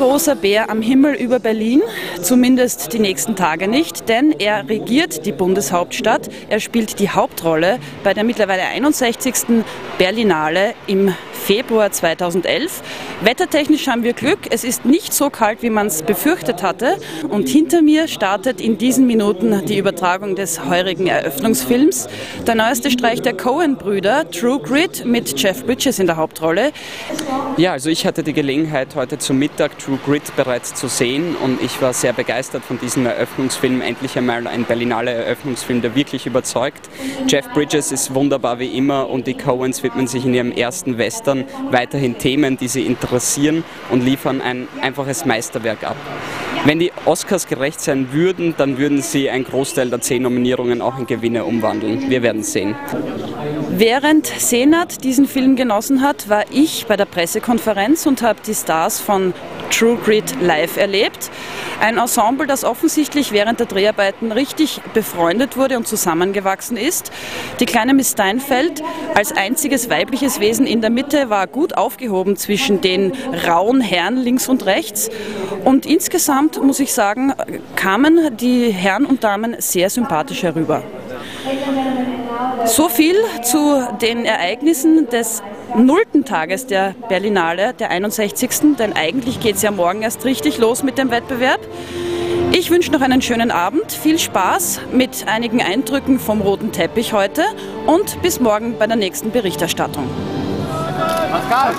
großer Bär am Himmel über Berlin, zumindest die nächsten Tage nicht, denn er regiert die Bundeshauptstadt. Er spielt die Hauptrolle bei der mittlerweile 61. Berlinale im Februar 2011. Wettertechnisch haben wir Glück. Es ist nicht so kalt, wie man es befürchtet hatte. Und hinter mir startet in diesen Minuten die Übertragung des heurigen Eröffnungsfilms. Der neueste Streich der Cohen-Brüder, True Grit, mit Jeff Bridges in der Hauptrolle. Ja, also ich hatte die Gelegenheit, heute zum Mittag True Grit bereits zu sehen und ich war sehr begeistert von diesem Eröffnungsfilm. Endlich einmal ein Berlinale Eröffnungsfilm, der wirklich überzeugt. Jeff Bridges ist wunderbar wie immer und die Coens widmen sich in ihrem ersten Western weiterhin Themen, die sie interessieren und liefern ein einfaches Meisterwerk ab. Wenn die Oscars gerecht sein würden, dann würden sie einen Großteil der zehn Nominierungen auch in Gewinne umwandeln. Wir werden sehen. Während Senat diesen Film genossen hat, war ich bei der Pressekonferenz und habe die Stars von True Grit live erlebt. Ein Ensemble, das offensichtlich während der Dreharbeiten richtig befreundet wurde und zusammengewachsen ist. Die kleine Miss Steinfeld als einziges weibliches Wesen in der Mitte war gut aufgehoben zwischen den rauen Herren links und rechts. Und insgesamt muss ich sagen, kamen die Herren und Damen sehr sympathisch herüber. So viel zu den Ereignissen des nullten Tages der Berlinale, der 61. Denn eigentlich geht es ja morgen erst richtig los mit dem Wettbewerb. Ich wünsche noch einen schönen Abend, viel Spaß mit einigen Eindrücken vom roten Teppich heute und bis morgen bei der nächsten Berichterstattung. Pascal,